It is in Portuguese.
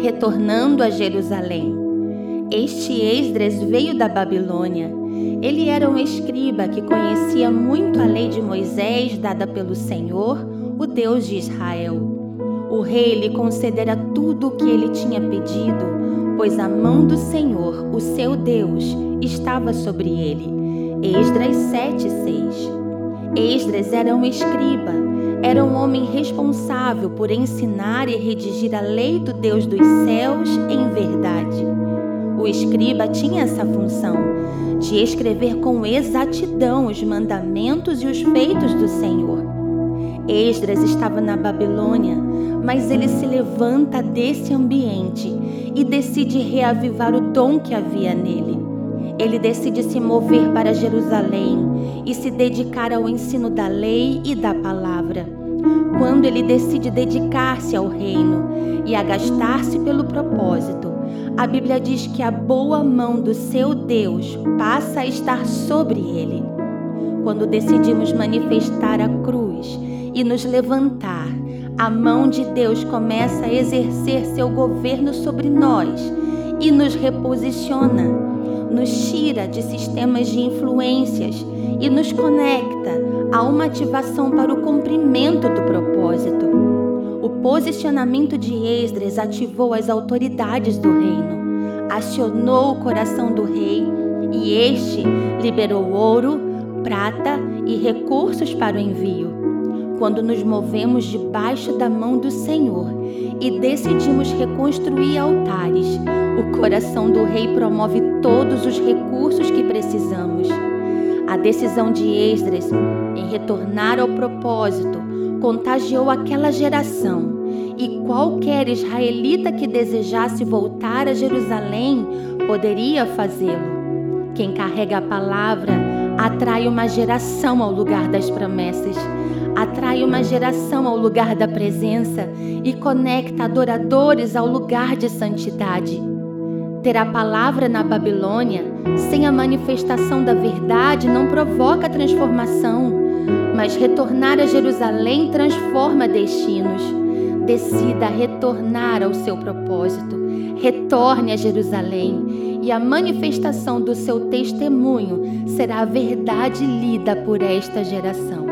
retornando a Jerusalém. Este Esdras veio da Babilônia. Ele era um escriba que conhecia muito a lei de Moisés dada pelo Senhor, o Deus de Israel. O rei lhe concedera tudo o que ele tinha pedido, pois a mão do Senhor, o seu Deus, estava sobre ele. Esdras 7:6. Esdras era um escriba, era um homem responsável por ensinar e redigir a lei do Deus dos céus em verdade. O escriba tinha essa função de escrever com exatidão os mandamentos e os feitos do Senhor. Esdras estava na Babilônia, mas ele se levanta desse ambiente e decide reavivar o dom que havia nele. Ele decide se mover para Jerusalém e se dedicar ao ensino da lei e da palavra. Quando ele decide dedicar-se ao reino e agastar-se pelo propósito, a Bíblia diz que a boa mão do seu Deus passa a estar sobre ele. Quando decidimos manifestar a cruz e nos levantar, a mão de Deus começa a exercer seu governo sobre nós e nos reposiciona nos tira de sistemas de influências e nos conecta a uma ativação para o cumprimento do propósito. O posicionamento de Esdras ativou as autoridades do reino, acionou o coração do rei e este liberou ouro, prata e recursos para o envio quando nos movemos debaixo da mão do Senhor e decidimos reconstruir altares, coração do Rei promove todos os recursos que precisamos. A decisão de Esdras em retornar ao propósito contagiou aquela geração e qualquer israelita que desejasse voltar a Jerusalém poderia fazê-lo. Quem carrega a palavra atrai uma geração ao lugar das promessas atrai uma geração ao lugar da presença e conecta adoradores ao lugar de santidade. Ter a palavra na Babilônia, sem a manifestação da verdade, não provoca transformação, mas retornar a Jerusalém transforma destinos. Decida retornar ao seu propósito. Retorne a Jerusalém e a manifestação do seu testemunho será a verdade lida por esta geração.